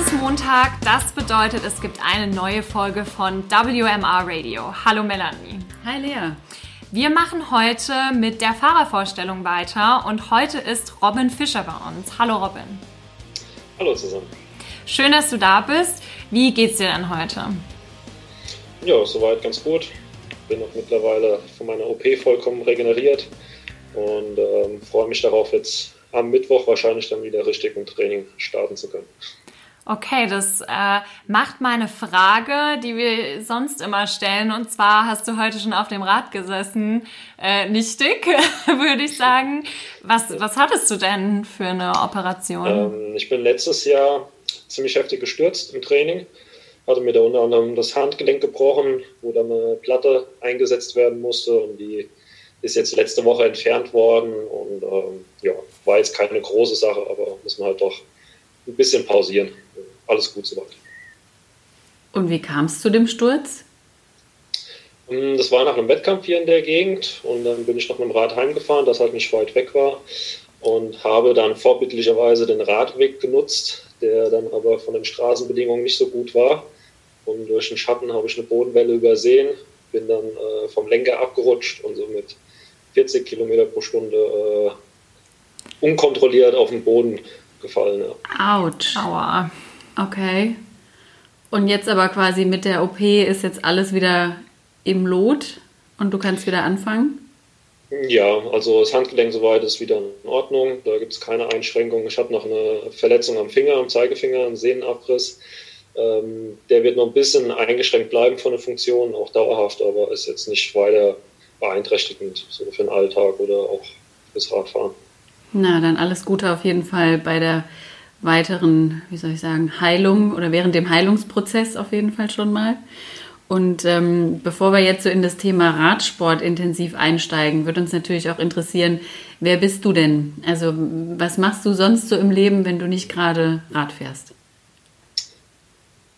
ist Montag, das bedeutet, es gibt eine neue Folge von WMR Radio. Hallo Melanie. Hi Lea. Wir machen heute mit der Fahrervorstellung weiter und heute ist Robin Fischer bei uns. Hallo Robin. Hallo zusammen. Schön, dass du da bist. Wie geht's dir denn heute? Ja, soweit ganz gut. Bin auch mittlerweile von meiner OP vollkommen regeneriert und ähm, freue mich darauf, jetzt am Mittwoch wahrscheinlich dann wieder richtig im Training starten zu können. Okay, das äh, macht meine Frage, die wir sonst immer stellen. Und zwar hast du heute schon auf dem Rad gesessen, äh, nichtig, würde ich sagen. Was, was hattest du denn für eine Operation? Ähm, ich bin letztes Jahr ziemlich heftig gestürzt im Training. Hatte mir da unter anderem das Handgelenk gebrochen, wo dann eine Platte eingesetzt werden musste und die ist jetzt letzte Woche entfernt worden und ähm, ja, war jetzt keine große Sache, aber muss man halt doch ein bisschen pausieren. Alles gut soweit. Und wie kam es zu dem Sturz? Ähm, das war nach einem Wettkampf hier in der Gegend und dann bin ich noch mit dem Rad heimgefahren, das halt nicht weit weg war und habe dann vorbildlicherweise den Radweg genutzt, der dann aber von den Straßenbedingungen nicht so gut war. Und durch den Schatten habe ich eine Bodenwelle übersehen, bin dann äh, vom Lenker abgerutscht und so mit 40 Kilometer pro Stunde äh, unkontrolliert auf den Boden gefallen. Ja. Autsch. Aua. Okay. Und jetzt aber quasi mit der OP ist jetzt alles wieder im Lot und du kannst wieder anfangen? Ja, also das Handgelenk soweit ist wieder in Ordnung. Da gibt es keine Einschränkungen. Ich habe noch eine Verletzung am Finger, am Zeigefinger, einen Sehnenabriss. Ähm, der wird noch ein bisschen eingeschränkt bleiben von der Funktion, auch dauerhaft, aber ist jetzt nicht weiter beeinträchtigend, so für den Alltag oder auch fürs Radfahren. Na, dann alles Gute auf jeden Fall bei der weiteren, wie soll ich sagen, Heilung oder während dem Heilungsprozess auf jeden Fall schon mal. Und ähm, bevor wir jetzt so in das Thema Radsport intensiv einsteigen, würde uns natürlich auch interessieren, wer bist du denn? Also was machst du sonst so im Leben, wenn du nicht gerade Rad fährst?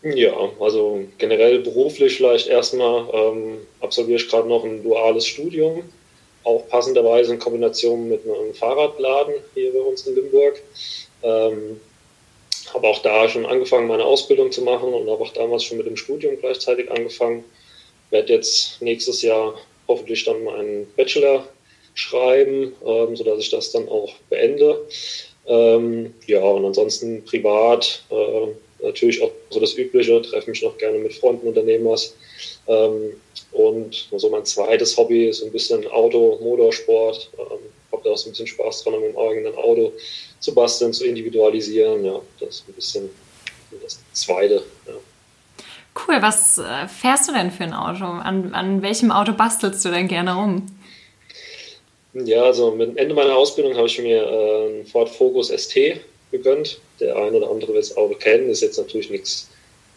Ja, also generell beruflich vielleicht erstmal ähm, absolviere ich gerade noch ein duales Studium auch passenderweise in Kombination mit einem Fahrradladen hier bei uns in Limburg. Ähm, habe auch da schon angefangen, meine Ausbildung zu machen und habe auch damals schon mit dem Studium gleichzeitig angefangen. Werde jetzt nächstes Jahr hoffentlich dann meinen Bachelor schreiben, ähm, sodass ich das dann auch beende. Ähm, ja, und ansonsten privat äh, natürlich auch so das Übliche, treffe mich noch gerne mit Freunden, Unternehmers. Ähm, und so mein zweites Hobby ist ein bisschen Auto, Motorsport. Ähm, habe da auch so ein bisschen Spaß dran, mit dem eigenen Auto zu basteln, zu individualisieren. Ja, das ist ein bisschen das zweite. Ja. Cool, was äh, fährst du denn für ein Auto? An, an welchem Auto bastelst du denn gerne rum? Ja, also mit dem Ende meiner Ausbildung habe ich mir äh, einen Ford Focus ST gegönnt. Der eine oder andere wird das Auto kennen, ist jetzt natürlich nichts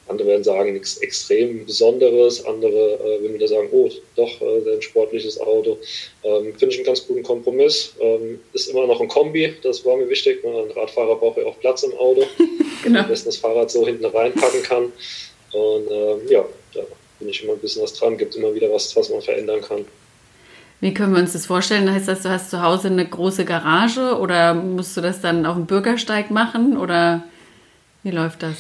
andere werden sagen, nichts extrem Besonderes. Andere äh, würden wieder sagen, oh, doch, äh, ein sportliches Auto. Ähm, Finde ich einen ganz guten Kompromiss. Ähm, ist immer noch ein Kombi, das war mir wichtig. Ne? Ein Radfahrer braucht ja auch Platz im Auto. genau. Am besten das Fahrrad so hinten reinpacken kann. Und ähm, ja, da bin ich immer ein bisschen was dran. Gibt immer wieder was, was man verändern kann. Wie können wir uns das vorstellen? Heißt das, du hast zu Hause eine große Garage oder musst du das dann auf dem Bürgersteig machen oder wie läuft das?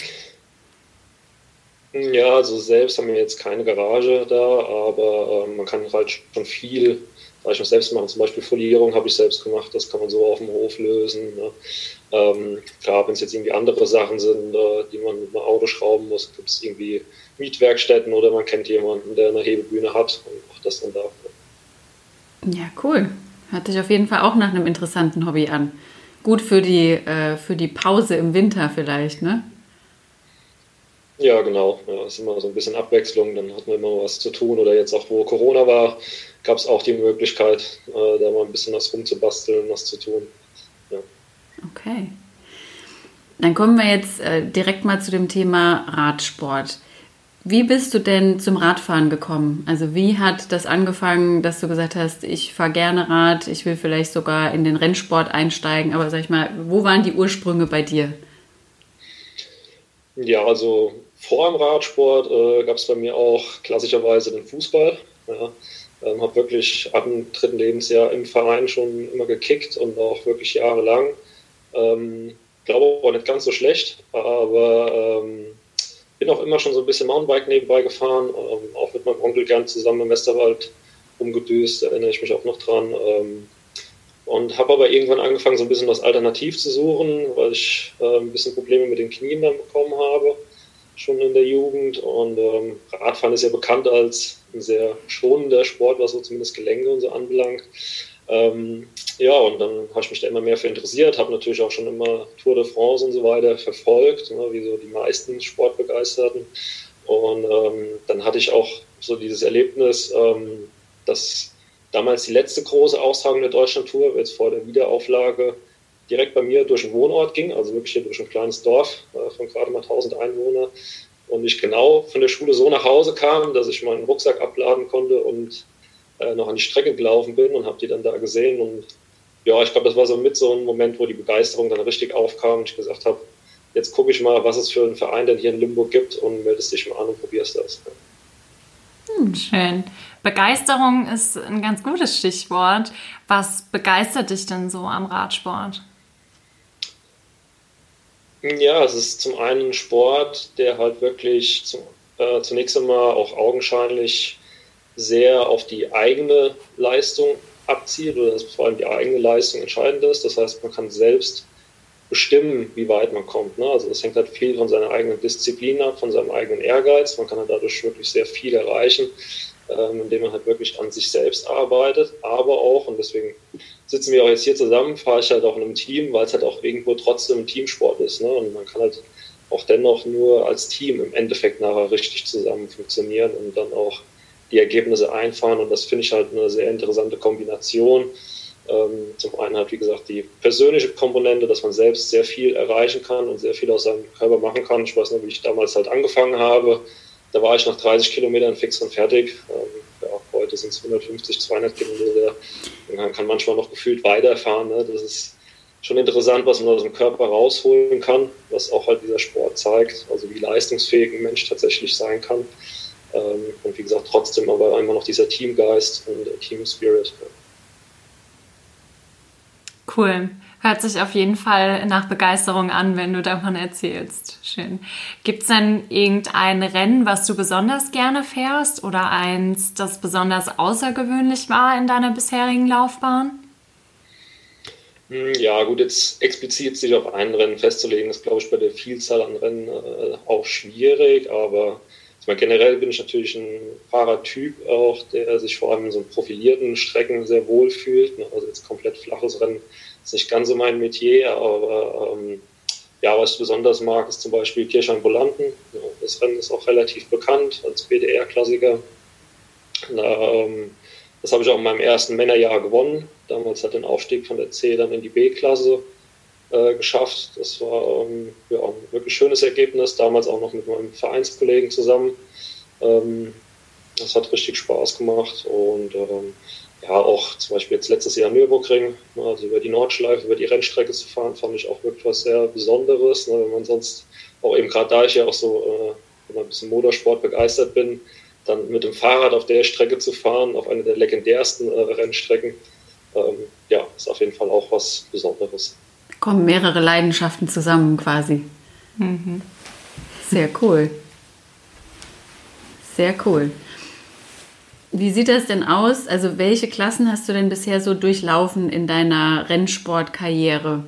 Ja, also selbst haben wir jetzt keine Garage da, aber ähm, man kann halt schon viel, ich mal, selbst machen. Zum Beispiel Folierung habe ich selbst gemacht, das kann man so auf dem Hof lösen. Ne? Ähm, klar, wenn es jetzt irgendwie andere Sachen sind, äh, die man mit einem Auto schrauben muss, gibt es irgendwie Mietwerkstätten oder man kennt jemanden, der eine Hebebühne hat und macht das dann da. Ja, cool. Hört sich auf jeden Fall auch nach einem interessanten Hobby an. Gut für die, äh, für die Pause im Winter vielleicht, ne? Ja, genau. Ja, ist immer so ein bisschen Abwechslung, dann hat man immer was zu tun. Oder jetzt auch, wo Corona war, gab es auch die Möglichkeit, äh, da mal ein bisschen was rumzubasteln, was zu tun. Ja. Okay. Dann kommen wir jetzt äh, direkt mal zu dem Thema Radsport. Wie bist du denn zum Radfahren gekommen? Also wie hat das angefangen, dass du gesagt hast, ich fahre gerne Rad, ich will vielleicht sogar in den Rennsport einsteigen, aber sag ich mal, wo waren die Ursprünge bei dir? Ja, also vor dem Radsport äh, gab es bei mir auch klassischerweise den Fußball. Ja. Ähm, habe wirklich ab dem dritten Lebensjahr im Verein schon immer gekickt und auch wirklich jahrelang. Ähm, glaube auch nicht ganz so schlecht, aber ähm, bin auch immer schon so ein bisschen Mountainbike nebenbei gefahren, ähm, auch mit meinem Onkel gern zusammen im Westerwald rumgedüst, erinnere ich mich auch noch dran. Ähm, und habe aber irgendwann angefangen, so ein bisschen was Alternativ zu suchen, weil ich äh, ein bisschen Probleme mit den Knien dann bekommen habe, schon in der Jugend. Und ähm, Radfahren ist ja bekannt als ein sehr schonender Sport, was so zumindest Gelenke und so anbelangt. Ähm, ja, und dann habe ich mich da immer mehr für interessiert, habe natürlich auch schon immer Tour de France und so weiter verfolgt, ne, wie so die meisten Sportbegeisterten. Und ähm, dann hatte ich auch so dieses Erlebnis, ähm, dass damals die letzte große Austragung der Deutschlandtour, jetzt vor der Wiederauflage, direkt bei mir durch den Wohnort ging, also wirklich hier durch ein kleines Dorf äh, von gerade mal 1000 Einwohnern. Und ich genau von der Schule so nach Hause kam, dass ich meinen Rucksack abladen konnte und äh, noch an die Strecke gelaufen bin und habe die dann da gesehen. Und ja, ich glaube, das war so mit so ein Moment, wo die Begeisterung dann richtig aufkam und ich gesagt habe, jetzt gucke ich mal, was es für einen Verein denn hier in Limburg gibt und meldest dich mal an und probierst das. Hm, schön. Begeisterung ist ein ganz gutes Stichwort. Was begeistert dich denn so am Radsport? Ja, es ist zum einen ein Sport, der halt wirklich zum, äh, zunächst einmal auch augenscheinlich sehr auf die eigene Leistung abzielt oder dass vor allem die eigene Leistung entscheidend ist. Das heißt, man kann selbst bestimmen, wie weit man kommt. Ne? Also das hängt halt viel von seiner eigenen Disziplin ab, von seinem eigenen Ehrgeiz. Man kann halt dadurch wirklich sehr viel erreichen, ähm, indem man halt wirklich an sich selbst arbeitet. Aber auch, und deswegen sitzen wir auch jetzt hier zusammen, fahre ich halt auch in einem Team, weil es halt auch irgendwo trotzdem Teamsport ist. Ne? Und man kann halt auch dennoch nur als Team im Endeffekt nachher richtig zusammen funktionieren und dann auch die Ergebnisse einfahren. Und das finde ich halt eine sehr interessante Kombination. Ähm, zum einen halt, wie gesagt, die persönliche Komponente, dass man selbst sehr viel erreichen kann und sehr viel aus seinem Körper machen kann. Ich weiß noch, wie ich damals halt angefangen habe. Da war ich nach 30 Kilometern fix und fertig. Ähm, ja, heute sind es 150, 200 Kilometer. Man kann manchmal noch gefühlt weiterfahren. Ne? Das ist schon interessant, was man aus dem Körper rausholen kann, was auch halt dieser Sport zeigt, also wie leistungsfähig ein Mensch tatsächlich sein kann. Ähm, und wie gesagt, trotzdem aber immer noch dieser Teamgeist und Team Spirit. Cool. Hört sich auf jeden Fall nach Begeisterung an, wenn du davon erzählst. Schön. Gibt es denn irgendein Rennen, was du besonders gerne fährst oder eins, das besonders außergewöhnlich war in deiner bisherigen Laufbahn? Hm, ja, gut, jetzt explizit sich auf ein Rennen festzulegen, ist, glaube ich, bei der Vielzahl an Rennen äh, auch schwierig, aber meine, generell bin ich natürlich ein Fahrertyp auch, der sich vor allem in so profilierten Strecken sehr wohl fühlt. Ne? Also jetzt komplett flaches Rennen ist nicht ganz so mein Metier, aber ähm, ja, was ich besonders mag, ist zum Beispiel Kirchheim-Volanten. Das Rennen ist auch relativ bekannt als BDR-Klassiker. Ähm, das habe ich auch in meinem ersten Männerjahr gewonnen. Damals hat den Aufstieg von der C dann in die B-Klasse äh, geschafft. Das war ähm, ja, ein wirklich schönes Ergebnis, damals auch noch mit meinem Vereinskollegen zusammen. Ähm, das hat richtig Spaß gemacht und ähm, ja, auch zum Beispiel jetzt letztes Jahr Nürburgring, ne, also über die Nordschleife, über die Rennstrecke zu fahren, fand ich auch wirklich was sehr Besonderes. Ne, wenn man sonst, auch eben gerade da ich ja auch so äh, ein bisschen Motorsport begeistert bin, dann mit dem Fahrrad auf der Strecke zu fahren, auf einer der legendärsten äh, Rennstrecken, ähm, ja, ist auf jeden Fall auch was Besonderes kommen mehrere Leidenschaften zusammen quasi. Mhm. Sehr cool. Sehr cool. Wie sieht das denn aus? Also welche Klassen hast du denn bisher so durchlaufen in deiner Rennsportkarriere?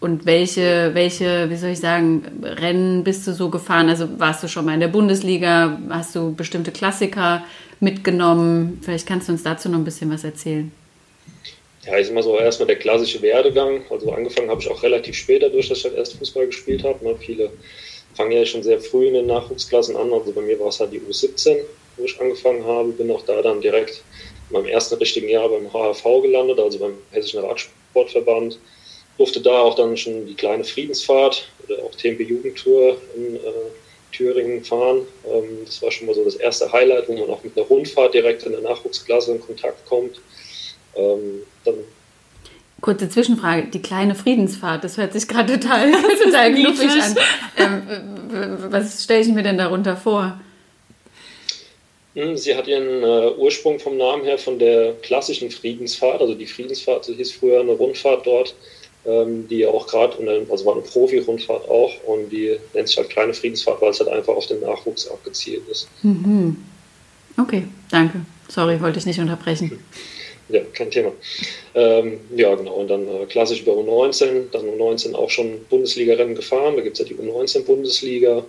Und welche, welche, wie soll ich sagen, Rennen bist du so gefahren? Also warst du schon mal in der Bundesliga? Hast du bestimmte Klassiker mitgenommen? Vielleicht kannst du uns dazu noch ein bisschen was erzählen ja, ich sag mal so, erstmal der klassische Werdegang. Also angefangen habe ich auch relativ spät dadurch, dass ich halt erst Fußball gespielt habe. Ne? Viele fangen ja schon sehr früh in den Nachwuchsklassen an. Also bei mir war es halt die U17, wo ich angefangen habe. Bin auch da dann direkt in meinem ersten richtigen Jahr beim HHV gelandet, also beim Hessischen Radsportverband. Durfte da auch dann schon die kleine Friedensfahrt oder auch TMP Jugendtour in äh, Thüringen fahren. Ähm, das war schon mal so das erste Highlight, wo man auch mit einer Rundfahrt direkt in der Nachwuchsklasse in Kontakt kommt. Ähm, dann Kurze Zwischenfrage, die kleine Friedensfahrt, das hört sich gerade total, total knuffig an. Ähm, was stelle ich mir denn darunter vor? Hm, sie hat ihren äh, Ursprung vom Namen her von der klassischen Friedensfahrt, also die Friedensfahrt, hieß früher eine Rundfahrt dort ähm, die auch gerade, also war eine Profi-Rundfahrt auch und die nennt sich halt kleine Friedensfahrt, weil es halt einfach auf den Nachwuchs abgezielt ist. Mhm. Okay, danke. Sorry, wollte ich nicht unterbrechen. Ja, kein Thema. Ähm, ja, genau. Und dann äh, klassisch über U19, dann U19 auch schon Bundesliga-Rennen gefahren. Da gibt es ja die U19-Bundesliga.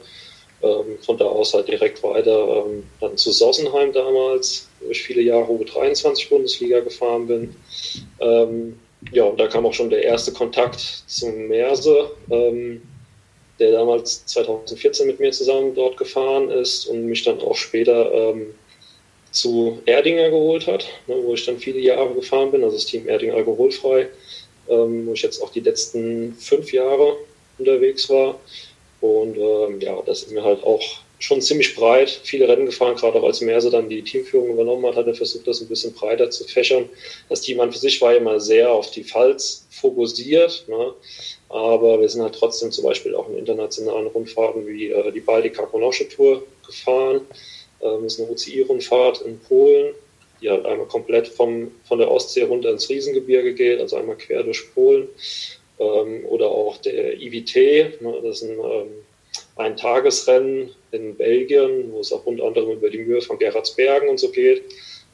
Ähm, von da aus halt direkt weiter ähm, dann zu Sossenheim damals, wo ich viele Jahre U23 Bundesliga gefahren bin. Ähm, ja, und da kam auch schon der erste Kontakt zum Merse, ähm, der damals 2014 mit mir zusammen dort gefahren ist und mich dann auch später ähm, zu Erdinger geholt hat, ne, wo ich dann viele Jahre gefahren bin, also das Team Erdinger alkoholfrei, ähm, wo ich jetzt auch die letzten fünf Jahre unterwegs war. Und ähm, ja, das ist mir halt auch schon ziemlich breit, viele Rennen gefahren, gerade auch als Merse dann die Teamführung übernommen hat, hat er versucht, das ein bisschen breiter zu fächern. Das Team an für sich war immer sehr auf die Pfalz fokussiert, ne? aber wir sind halt trotzdem zum Beispiel auch in internationalen Rundfahrten wie äh, die Baltica Konosche Tour gefahren. Ähm, das ist eine UCI-Rundfahrt in Polen, die halt einmal komplett vom, von der Ostsee runter ins Riesengebirge geht, also einmal quer durch Polen. Ähm, oder auch der IWT, ne? das ist ein ähm, ein Tagesrennen in Belgien, wo es auch unter anderem über die Mühe von Gerardsbergen und so geht.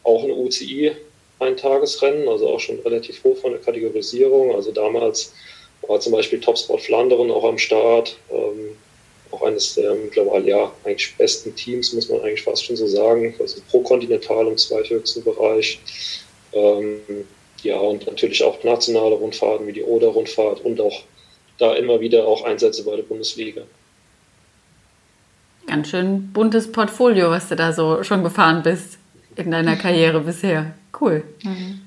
Auch ein UCI, ein Tagesrennen, also auch schon relativ hoch von der Kategorisierung. Also damals war zum Beispiel Topsport Flandern auch am Start. Ähm, auch eines der mittlerweile ja eigentlich besten Teams, muss man eigentlich fast schon so sagen. Also pro Kontinental im zweithöchsten Bereich. Ähm, ja, und natürlich auch nationale Rundfahrten wie die Oder-Rundfahrt und auch da immer wieder auch Einsätze bei der Bundesliga. Ganz schön buntes Portfolio, was du da so schon gefahren bist in deiner Karriere bisher. Cool. Mhm.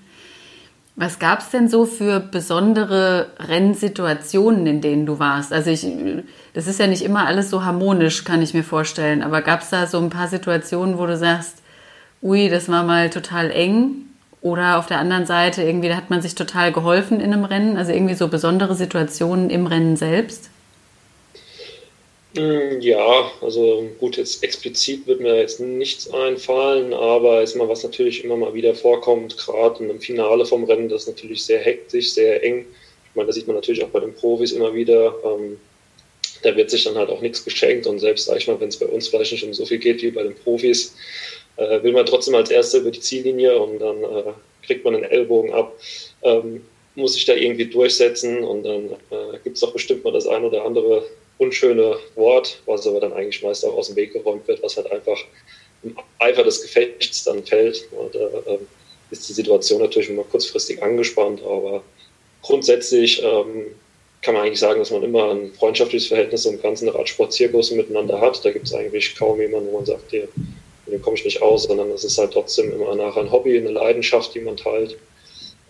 Was gab es denn so für besondere Rennsituationen, in denen du warst? Also ich, das ist ja nicht immer alles so harmonisch, kann ich mir vorstellen. Aber gab es da so ein paar Situationen, wo du sagst, ui, das war mal total eng? Oder auf der anderen Seite irgendwie, da hat man sich total geholfen in einem Rennen? Also irgendwie so besondere Situationen im Rennen selbst? Hm, ja, also gut, jetzt explizit wird mir jetzt nichts einfallen, aber ist mal was natürlich immer mal wieder vorkommt, gerade im Finale vom Rennen, das ist natürlich sehr hektisch, sehr eng. Ich meine, das sieht man natürlich auch bei den Profis immer wieder. Ähm, da wird sich dann halt auch nichts geschenkt und selbst, sag ich mal, wenn es bei uns vielleicht nicht um so viel geht wie bei den Profis, äh, will man trotzdem als Erster über die Ziellinie und dann äh, kriegt man den Ellbogen ab. Ähm, muss sich da irgendwie durchsetzen und dann äh, gibt es auch bestimmt mal das ein oder andere unschöne Wort, was aber dann eigentlich meist auch aus dem Weg geräumt wird, was halt einfach im Eifer des Gefechts dann fällt. Und äh, ist die Situation natürlich immer kurzfristig angespannt, aber grundsätzlich ähm, kann man eigentlich sagen, dass man immer ein freundschaftliches Verhältnis im ganzen Radsportzirkus miteinander hat. Da gibt es eigentlich kaum jemanden, wo man sagt, hier, dem komme ich nicht aus, sondern es ist halt trotzdem immer nachher ein Hobby, eine Leidenschaft, die man teilt.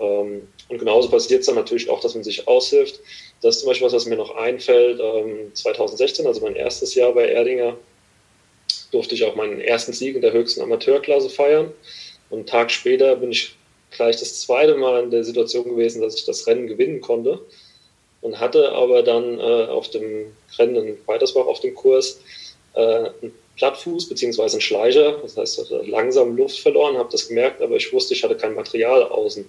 Ähm, und genauso passiert es dann natürlich auch, dass man sich aushilft. Das ist zum Beispiel was, was mir noch einfällt. 2016, ähm, also mein erstes Jahr bei Erdinger, durfte ich auch meinen ersten Sieg in der höchsten Amateurklasse feiern. Und einen Tag später bin ich gleich das zweite Mal in der Situation gewesen, dass ich das Rennen gewinnen konnte. Und hatte aber dann äh, auf dem Rennen in Weitersbach auf dem Kurs äh, einen Plattfuß bzw. einen Schleicher. Das heißt, ich hatte langsam Luft verloren, habe das gemerkt, aber ich wusste, ich hatte kein Material außen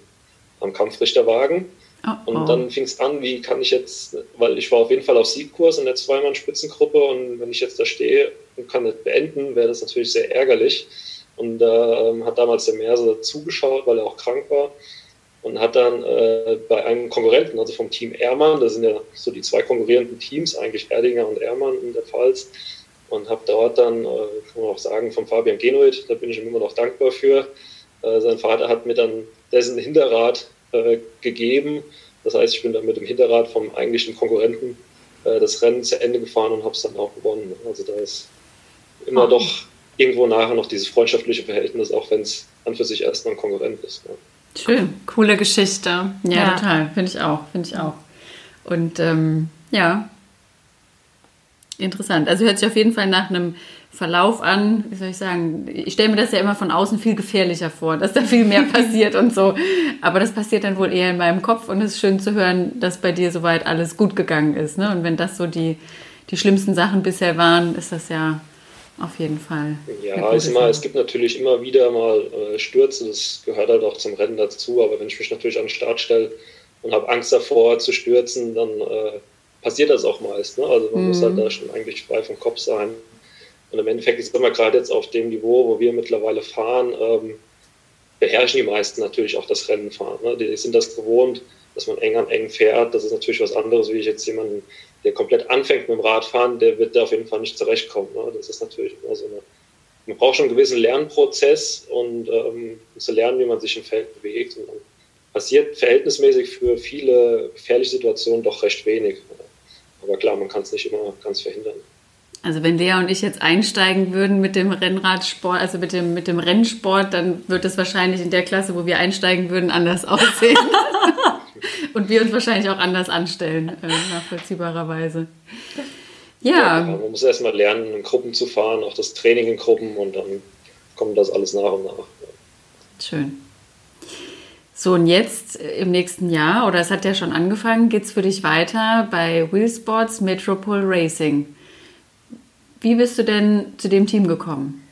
am Kampfrichterwagen. Oh, oh. Und dann fing es an, wie kann ich jetzt, weil ich war auf jeden Fall auf Siegkurs in der Zweimann-Spitzengruppe und wenn ich jetzt da stehe und kann das beenden, wäre das natürlich sehr ärgerlich. Und da äh, hat damals der Merse zugeschaut, weil er auch krank war und hat dann äh, bei einem Konkurrenten, also vom Team Ehrmann, das sind ja so die zwei konkurrierenden Teams, eigentlich Erdinger und Ehrmann in der Pfalz, und habe dort dann, äh, kann man auch sagen, von Fabian Genuit, da bin ich ihm immer noch dankbar für. Äh, sein Vater hat mir dann dessen Hinterrad äh, gegeben. Das heißt, ich bin dann mit dem Hinterrad vom eigentlichen Konkurrenten äh, das Rennen zu Ende gefahren und habe es dann auch gewonnen. Also da ist immer oh. doch irgendwo nachher noch dieses freundschaftliche Verhältnis, auch wenn es an für sich erstmal ein Konkurrent ist. Ja. Schön, coole Geschichte. Ja, ja. total, finde ich auch, finde ich auch. Und ähm, ja, interessant. Also hört sich auf jeden Fall nach einem Verlauf an, wie soll ich sagen, ich stelle mir das ja immer von außen viel gefährlicher vor, dass da viel mehr passiert und so. Aber das passiert dann wohl eher in meinem Kopf und es ist schön zu hören, dass bei dir soweit alles gut gegangen ist. Ne? Und wenn das so die, die schlimmsten Sachen bisher waren, ist das ja auf jeden Fall. Ja, ist immer, es gibt natürlich immer wieder mal äh, Stürze, das gehört halt auch zum Rennen dazu, aber wenn ich mich natürlich an den Start stelle, und habe Angst davor zu stürzen, dann äh, passiert das auch meist. Ne? Also man mhm. muss halt da schon eigentlich frei vom Kopf sein. Und im Endeffekt ist immer gerade jetzt auf dem Niveau, wo wir mittlerweile fahren, ähm, beherrschen die meisten natürlich auch das Rennen fahren. Ne? Die sind das gewohnt, dass man eng an eng fährt. Das ist natürlich was anderes, wie ich jetzt jemanden, der komplett anfängt mit dem Radfahren, der wird da auf jeden Fall nicht zurechtkommen. Ne? Das ist natürlich immer so eine. Man braucht schon einen gewissen Lernprozess und ähm, zu lernen, wie man sich im Feld bewegt. Und dann passiert verhältnismäßig für viele gefährliche Situationen doch recht wenig. Aber klar, man kann es nicht immer ganz verhindern. Also wenn Lea und ich jetzt einsteigen würden mit dem Rennradsport, also mit dem, mit dem Rennsport, dann wird es wahrscheinlich in der Klasse, wo wir einsteigen würden, anders aussehen. und wir uns wahrscheinlich auch anders anstellen, äh, nachvollziehbarerweise. Ja. ja. Man muss erstmal lernen, in Gruppen zu fahren, auch das Training in Gruppen und dann kommt das alles nach und nach. Schön. So, und jetzt äh, im nächsten Jahr, oder es hat ja schon angefangen, geht es für dich weiter bei Wheelsports Metropole Racing. Wie bist du denn zu dem Team gekommen?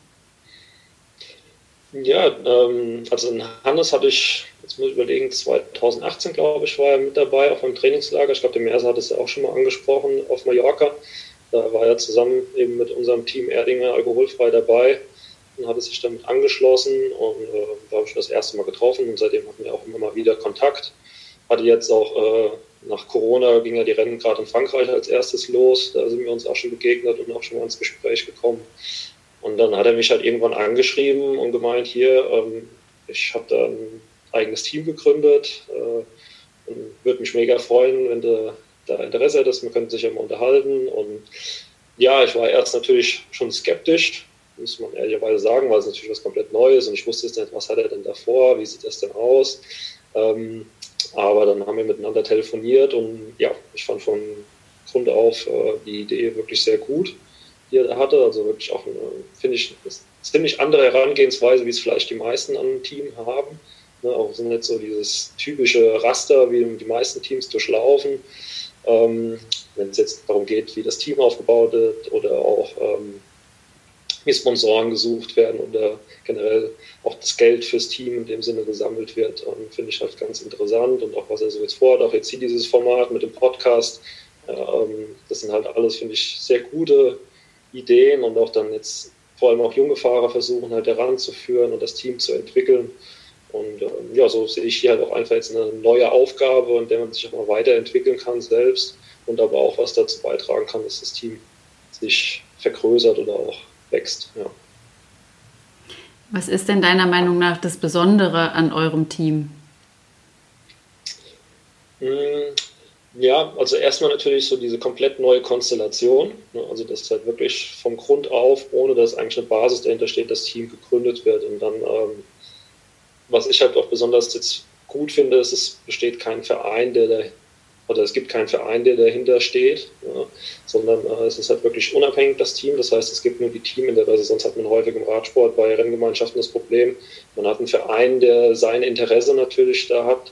Ja, ähm, also in Hannes hatte ich, jetzt muss ich überlegen, 2018 glaube ich, war er mit dabei auf einem Trainingslager. Ich glaube, der Merser hat es ja auch schon mal angesprochen, auf Mallorca. Da war er zusammen eben mit unserem Team Erdinger alkoholfrei dabei hatte sich damit angeschlossen und äh, da habe ich das erste Mal getroffen und seitdem hatten wir auch immer mal wieder Kontakt. Hatte jetzt auch äh, nach Corona ging ja die Rennen gerade in Frankreich als erstes los. Da sind wir uns auch schon begegnet und auch schon mal ins Gespräch gekommen. Und dann hat er mich halt irgendwann angeschrieben und gemeint, hier, ähm, ich habe da ein eigenes Team gegründet äh, und würde mich mega freuen, wenn du da Interesse hättest. Wir könnten sich ja mal unterhalten. Und ja, ich war erst natürlich schon skeptisch, muss man ehrlicherweise sagen, weil es natürlich was komplett Neues und ich wusste jetzt nicht, was hat er denn davor, wie sieht das denn aus. Ähm, aber dann haben wir miteinander telefoniert und ja, ich fand von Grund auf äh, die Idee wirklich sehr gut, die er hatte. Also wirklich auch, finde ich, eine ziemlich andere Herangehensweise, wie es vielleicht die meisten an einem Team haben. Ne, auch sind nicht so dieses typische Raster, wie die meisten Teams durchlaufen. Ähm, wenn es jetzt darum geht, wie das Team aufgebaut wird oder auch ähm, wie Sponsoren gesucht werden oder generell auch das Geld fürs Team in dem Sinne gesammelt wird, ähm, finde ich halt ganz interessant und auch was er so jetzt vorhat, auch jetzt hier dieses Format mit dem Podcast, ähm, das sind halt alles, finde ich, sehr gute Ideen und auch dann jetzt vor allem auch junge Fahrer versuchen halt heranzuführen und das Team zu entwickeln. Und ähm, ja, so sehe ich hier halt auch einfach jetzt eine neue Aufgabe, in der man sich auch mal weiterentwickeln kann selbst und aber auch was dazu beitragen kann, dass das Team sich vergrößert oder auch wächst. Ja. Was ist denn deiner Meinung nach das Besondere an eurem Team? Hm, ja, also erstmal natürlich so diese komplett neue Konstellation. Ne, also dass halt wirklich vom Grund auf, ohne dass eigentlich eine Basis dahinter steht, das Team gegründet wird. Und dann, ähm, was ich halt auch besonders jetzt gut finde, ist, es besteht kein Verein, der oder es gibt keinen Verein, der dahinter steht, ja, sondern äh, es ist halt wirklich unabhängig das Team. Das heißt, es gibt nur die Teaminteresse. Sonst hat man häufig im Radsport bei Renngemeinschaften das Problem, man hat einen Verein, der sein Interesse natürlich da hat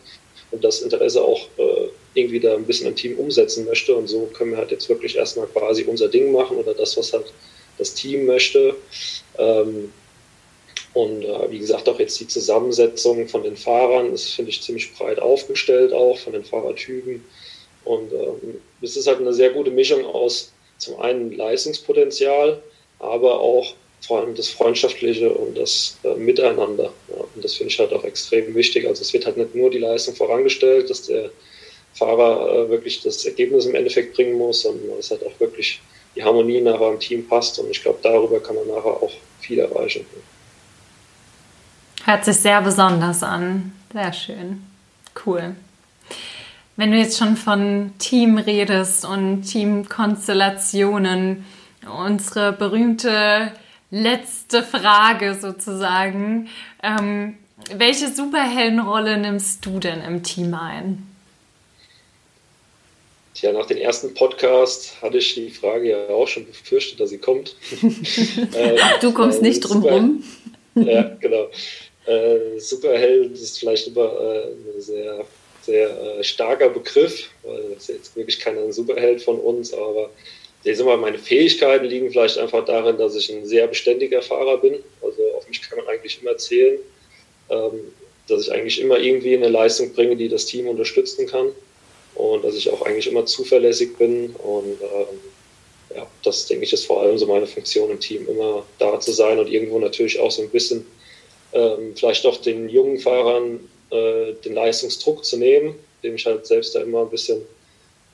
und das Interesse auch äh, irgendwie da ein bisschen im Team umsetzen möchte. Und so können wir halt jetzt wirklich erstmal quasi unser Ding machen oder das, was halt das Team möchte. Ähm, und äh, wie gesagt, auch jetzt die Zusammensetzung von den Fahrern ist, finde ich, ziemlich breit aufgestellt, auch von den Fahrertypen. Und ähm, es ist halt eine sehr gute Mischung aus zum einen Leistungspotenzial, aber auch vor allem das Freundschaftliche und das äh, Miteinander. Ja, und das finde ich halt auch extrem wichtig. Also es wird halt nicht nur die Leistung vorangestellt, dass der Fahrer äh, wirklich das Ergebnis im Endeffekt bringen muss, sondern es hat auch wirklich die Harmonie nachher im Team passt. Und ich glaube, darüber kann man nachher auch viel erreichen. Hört sich sehr besonders an. Sehr schön. Cool. Wenn du jetzt schon von Team redest und Teamkonstellationen, unsere berühmte letzte Frage sozusagen. Ähm, welche Superheldenrolle nimmst du denn im Team ein? Tja, nach dem ersten Podcast hatte ich die Frage ja auch schon befürchtet, dass sie kommt. äh, du kommst nicht drum rum. ja, genau. Äh, Superheld ist vielleicht immer äh, ein sehr, sehr äh, starker Begriff, weil das ist jetzt wirklich kein Superheld von uns, aber ich sag mal, meine Fähigkeiten liegen vielleicht einfach darin, dass ich ein sehr beständiger Fahrer bin. Also auf mich kann man eigentlich immer zählen. Ähm, dass ich eigentlich immer irgendwie eine Leistung bringe, die das Team unterstützen kann und dass ich auch eigentlich immer zuverlässig bin und ähm, ja, das denke ich ist vor allem so meine Funktion im Team, immer da zu sein und irgendwo natürlich auch so ein bisschen ähm, vielleicht auch den jungen Fahrern äh, den Leistungsdruck zu nehmen, dem ich halt selbst da immer ein bisschen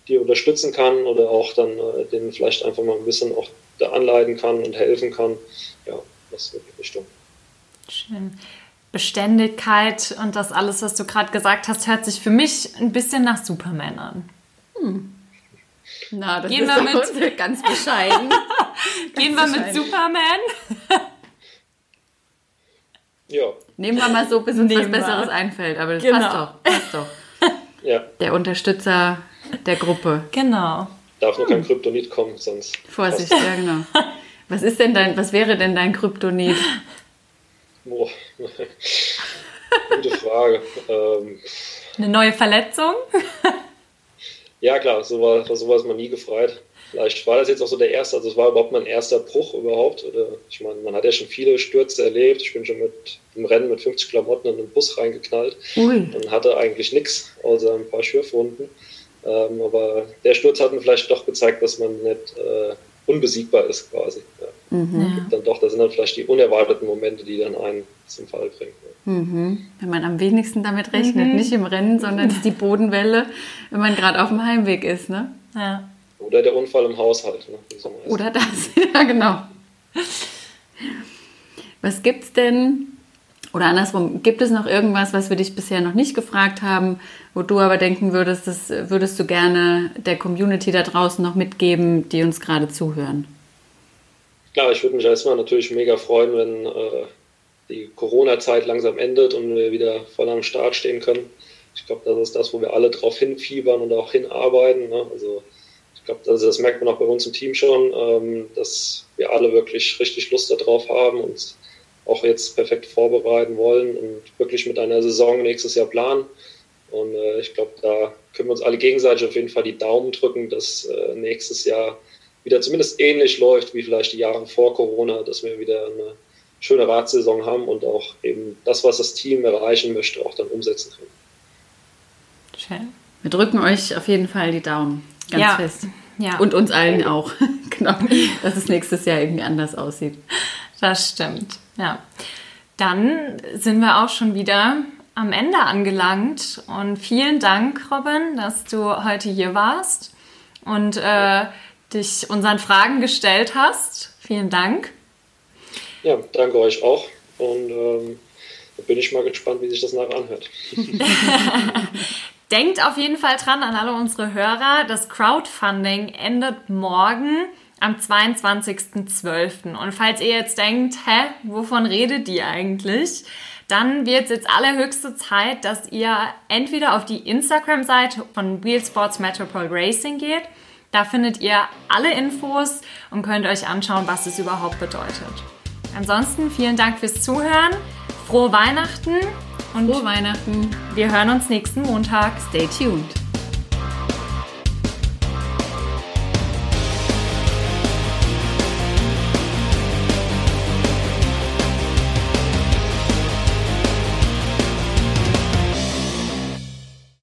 die unterstützen kann oder auch dann äh, denen vielleicht einfach mal ein bisschen auch da anleiten kann und helfen kann. Ja, das ist die Richtung. Schön. Beständigkeit und das alles, was du gerade gesagt hast, hört sich für mich ein bisschen nach Superman an. Hm. Na, das Gehen ist wir mit, ganz bescheiden. Gehen wir mit Superman? Ja. Nehmen wir mal so, bis uns Nehmen was Besseres wir. einfällt. Aber das genau. passt doch. Passt doch. ja. Der Unterstützer der Gruppe. Genau. Darf nur kein Kryptonit kommen, sonst. Vorsicht, ja genau. Was ist denn dein, was wäre denn dein Kryptonit? Boah. Gute Frage. Ähm, Eine neue Verletzung? ja, klar, so war, so war es mal nie gefreut. Vielleicht war das jetzt auch so der erste, also es war überhaupt mein erster Bruch überhaupt. Oder ich meine, man hat ja schon viele Stürze erlebt. Ich bin schon mit im Rennen mit 50 Klamotten in den Bus reingeknallt Ui. und hatte eigentlich nichts außer ein paar Schürfwunden. Ähm, aber der Sturz hat mir vielleicht doch gezeigt, dass man nicht äh, unbesiegbar ist quasi. Ja. Mhm. Dann doch, das sind dann vielleicht die unerwarteten Momente, die dann einen zum Fall bringen. Mhm. Wenn man am wenigsten damit rechnet, mhm. nicht im Rennen, sondern die Bodenwelle, wenn man gerade auf dem Heimweg ist. Ne? Ja. Oder der Unfall im Haushalt. Ne? Oder das, ja genau. Was gibt es denn, oder andersrum, gibt es noch irgendwas, was wir dich bisher noch nicht gefragt haben, wo du aber denken würdest, das würdest du gerne der Community da draußen noch mitgeben, die uns gerade zuhören? Klar, ich würde mich erstmal natürlich mega freuen, wenn äh, die Corona-Zeit langsam endet und wir wieder voll am Start stehen können. Ich glaube, das ist das, wo wir alle drauf hinfiebern und auch hinarbeiten. Ne? Also glaube, das, das, merkt man auch bei uns im Team schon, ähm, dass wir alle wirklich richtig Lust darauf haben und auch jetzt perfekt vorbereiten wollen und wirklich mit einer Saison nächstes Jahr planen. Und äh, ich glaube, da können wir uns alle gegenseitig auf jeden Fall die Daumen drücken, dass äh, nächstes Jahr wieder zumindest ähnlich läuft wie vielleicht die Jahre vor Corona, dass wir wieder eine schöne Radsaison haben und auch eben das, was das Team erreichen möchte, auch dann umsetzen können. Schön. Wir drücken euch auf jeden Fall die Daumen ganz ja. fest. Ja. Und uns allen auch. genau. Dass es nächstes Jahr irgendwie anders aussieht. Das stimmt. Ja. Dann sind wir auch schon wieder am Ende angelangt. Und vielen Dank, Robin, dass du heute hier warst und äh, dich unseren Fragen gestellt hast. Vielen Dank. Ja, danke euch auch. Und ähm, da bin ich mal gespannt, wie sich das nachher anhört. Denkt auf jeden Fall dran an alle unsere Hörer. Das Crowdfunding endet morgen am 22.12. Und falls ihr jetzt denkt, hä, wovon redet die eigentlich? Dann wird es jetzt allerhöchste Zeit, dass ihr entweder auf die Instagram-Seite von Wheel Sports Metropole Racing geht. Da findet ihr alle Infos und könnt euch anschauen, was es überhaupt bedeutet. Ansonsten vielen Dank fürs Zuhören. Frohe Weihnachten und frohe Weihnachten. Wir hören uns nächsten Montag. Stay tuned.